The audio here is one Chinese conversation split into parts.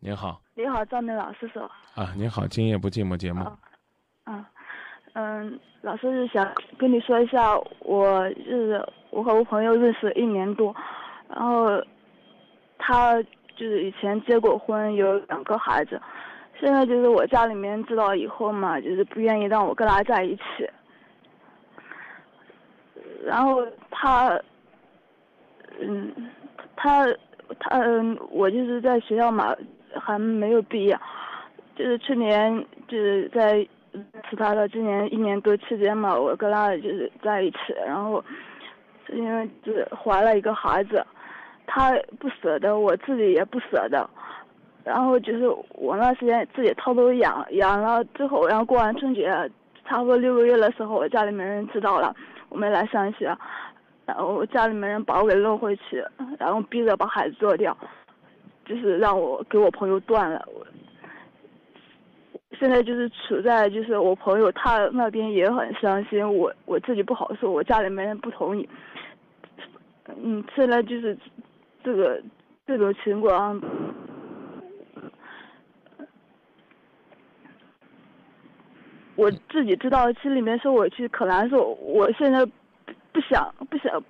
您好，你好，赵明老师是吧？啊，您好，今夜不寂寞节目。啊，嗯，嗯，老师是想跟你说一下，我是我和我朋友认识一年多，然后他就是以前结过婚，有两个孩子，现在就是我家里面知道以后嘛，就是不愿意让我跟他在一起，然后他，嗯，他他嗯，我就是在学校嘛。还没有毕业，就是去年就是在认识他的今年一年多期间嘛，我跟他就是在一起，然后因为就是怀了一个孩子，他不舍得，我自己也不舍得，然后就是我那时间自己偷偷养养了之后，然后过完春节差不多六个月的时候，我家里面人知道了，我没来上学，然后家里面人把我给弄回去，然后逼着把孩子做掉。就是让我给我朋友断了，我现在就是处在就是我朋友他那边也很伤心，我我自己不好受，我家里面人不同意，嗯，现在就是这个这种情况，我自己知道心里面受委屈可难受，我现在不想不想。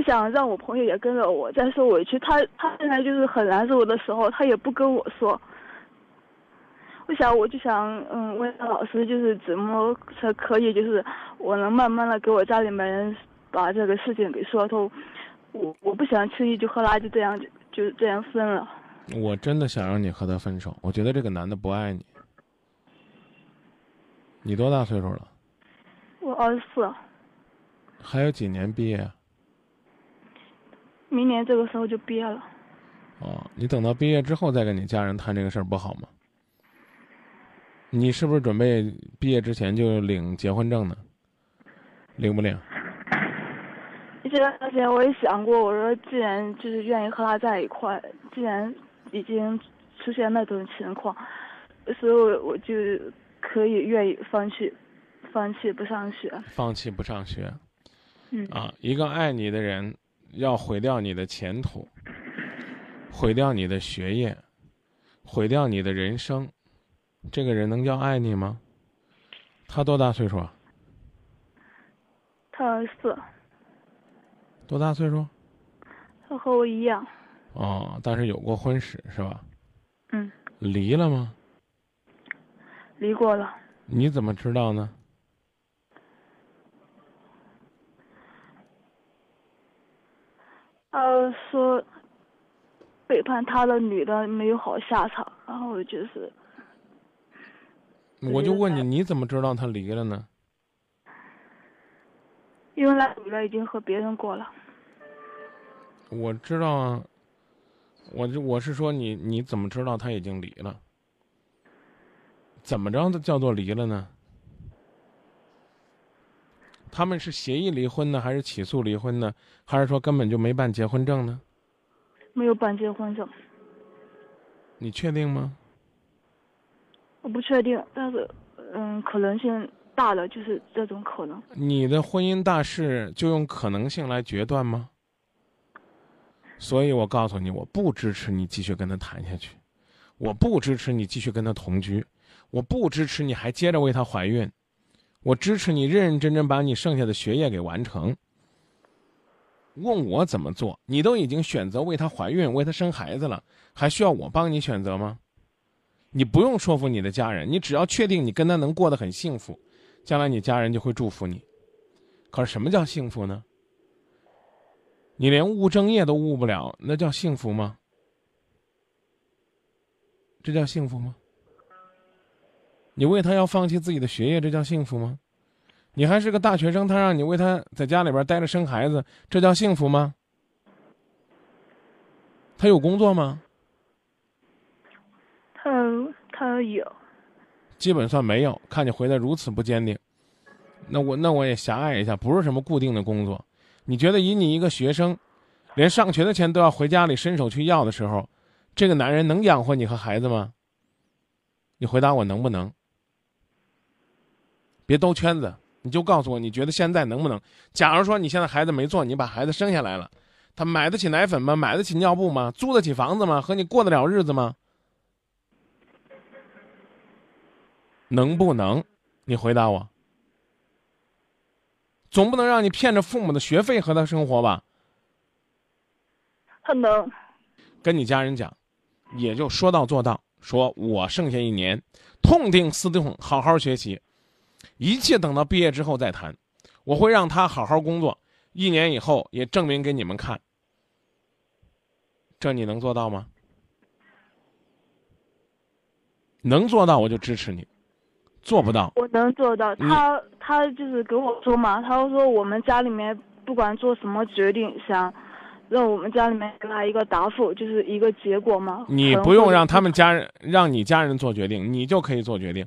不想让我朋友也跟着我再受委屈，他他现在就是很难受的时候，他也不跟我说。我想，我就想，嗯，问老师，就是怎么才可以，就是我能慢慢的给我家里面人把这个事情给说通。我我不想轻易就和他就这样就就这样分了。我真的想让你和他分手，我觉得这个男的不爱你。你多大岁数了？我二十四。还有几年毕业？明年这个时候就毕业了。哦，你等到毕业之后再跟你家人谈这个事儿不好吗？你是不是准备毕业之前就领结婚证呢？领不领？这段时间我也想过，我说既然就是愿意和他在一块，既然已经出现那种情况，所以我就可以愿意放弃，放弃不上学。放弃不上学。嗯。啊，一个爱你的人。要毁掉你的前途，毁掉你的学业，毁掉你的人生，这个人能叫爱你吗？他多大岁数啊？他二十四。多大岁数？他和我一样。哦，但是有过婚史是吧？嗯。离了吗？离过了。你怎么知道呢？呃，说背叛他的女的没有好下场，然后就是，我就问你，你怎么知道他离了呢？因为那女的已经和别人过了。我知道啊，我就我是说你你怎么知道他已经离了？怎么着的叫做离了呢？他们是协议离婚呢，还是起诉离婚呢，还是说根本就没办结婚证呢？没有办结婚证。你确定吗？我不确定，但是，嗯，可能性大了就是这种可能。你的婚姻大事就用可能性来决断吗？所以我告诉你，我不支持你继续跟他谈下去，我不支持你继续跟他同居，我不支持你还接着为他怀孕。我支持你认认真真把你剩下的学业给完成。问我怎么做？你都已经选择为她怀孕、为她生孩子了，还需要我帮你选择吗？你不用说服你的家人，你只要确定你跟他能过得很幸福，将来你家人就会祝福你。可是什么叫幸福呢？你连务正业都务不了，那叫幸福吗？这叫幸福吗？你为他要放弃自己的学业，这叫幸福吗？你还是个大学生，他让你为他在家里边待着生孩子，这叫幸福吗？他有工作吗？他他有，基本算没有。看你回来如此不坚定，那我那我也狭隘一下，不是什么固定的工作。你觉得以你一个学生，连上学的钱都要回家里伸手去要的时候，这个男人能养活你和孩子吗？你回答我能不能？别兜圈子，你就告诉我，你觉得现在能不能？假如说你现在孩子没做，你把孩子生下来了，他买得起奶粉吗？买得起尿布吗？租得起房子吗？和你过得了日子吗？能不能？你回答我。总不能让你骗着父母的学费和他生活吧？他能。跟你家人讲，也就说到做到。说我剩下一年，痛定思痛，好好学习，一切等到毕业之后再谈。我会让他好好工作，一年以后也证明给你们看。这你能做到吗？能做到我就支持你，做不到我能做到。他他就是跟我说嘛，他说我们家里面不管做什么决定，想让我们家里面给他一个答复，就是一个结果嘛。你不用让他们家人让你家人做决定，你就可以做决定，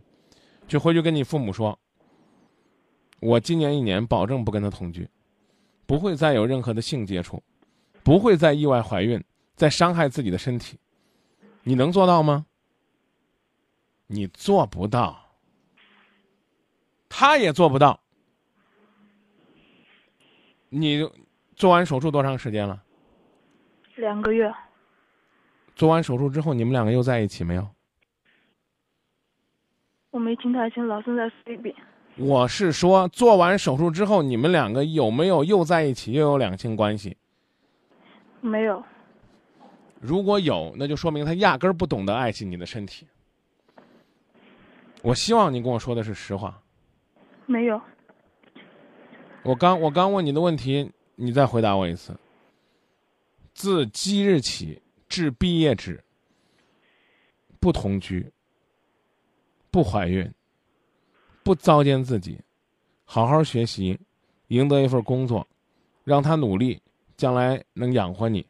就回去跟你父母说。我今年一年保证不跟他同居，不会再有任何的性接触，不会再意外怀孕，再伤害自己的身体。你能做到吗？你做不到，他也做不到。你做完手术多长时间了？两个月。做完手术之后，你们两个又在一起没有？我没听太清，老是在菲律宾。我是说，做完手术之后，你们两个有没有又在一起，又有两性关系？没有。如果有，那就说明他压根儿不懂得爱惜你的身体。我希望你跟我说的是实话。没有。我刚我刚问你的问题，你再回答我一次。自即日起至毕业止，不同居，不怀孕。不糟践自己，好好学习，赢得一份工作，让他努力，将来能养活你，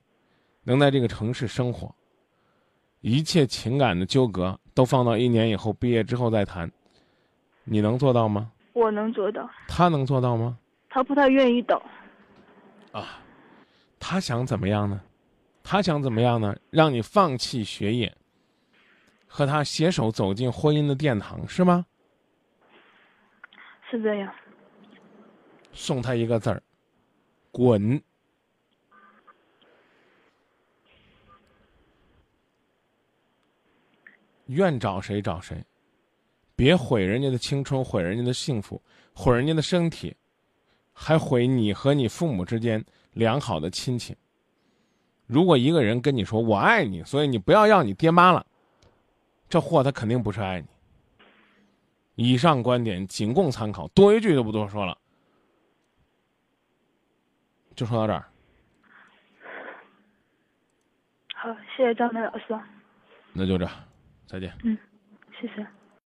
能在这个城市生活。一切情感的纠葛都放到一年以后毕业之后再谈，你能做到吗？我能做到。他能做到吗？他不太愿意等。啊，他想怎么样呢？他想怎么样呢？让你放弃学业，和他携手走进婚姻的殿堂，是吗？是这样。送他一个字儿：滚。愿找谁找谁，别毁人家的青春，毁人家的幸福，毁人家的身体，还毁你和你父母之间良好的亲情。如果一个人跟你说“我爱你”，所以你不要要你爹妈了，这货他肯定不是爱你。以上观点仅供参考，多一句就不多说了，就说到这儿。好，谢谢张梅老师。那就这，再见。嗯，谢谢。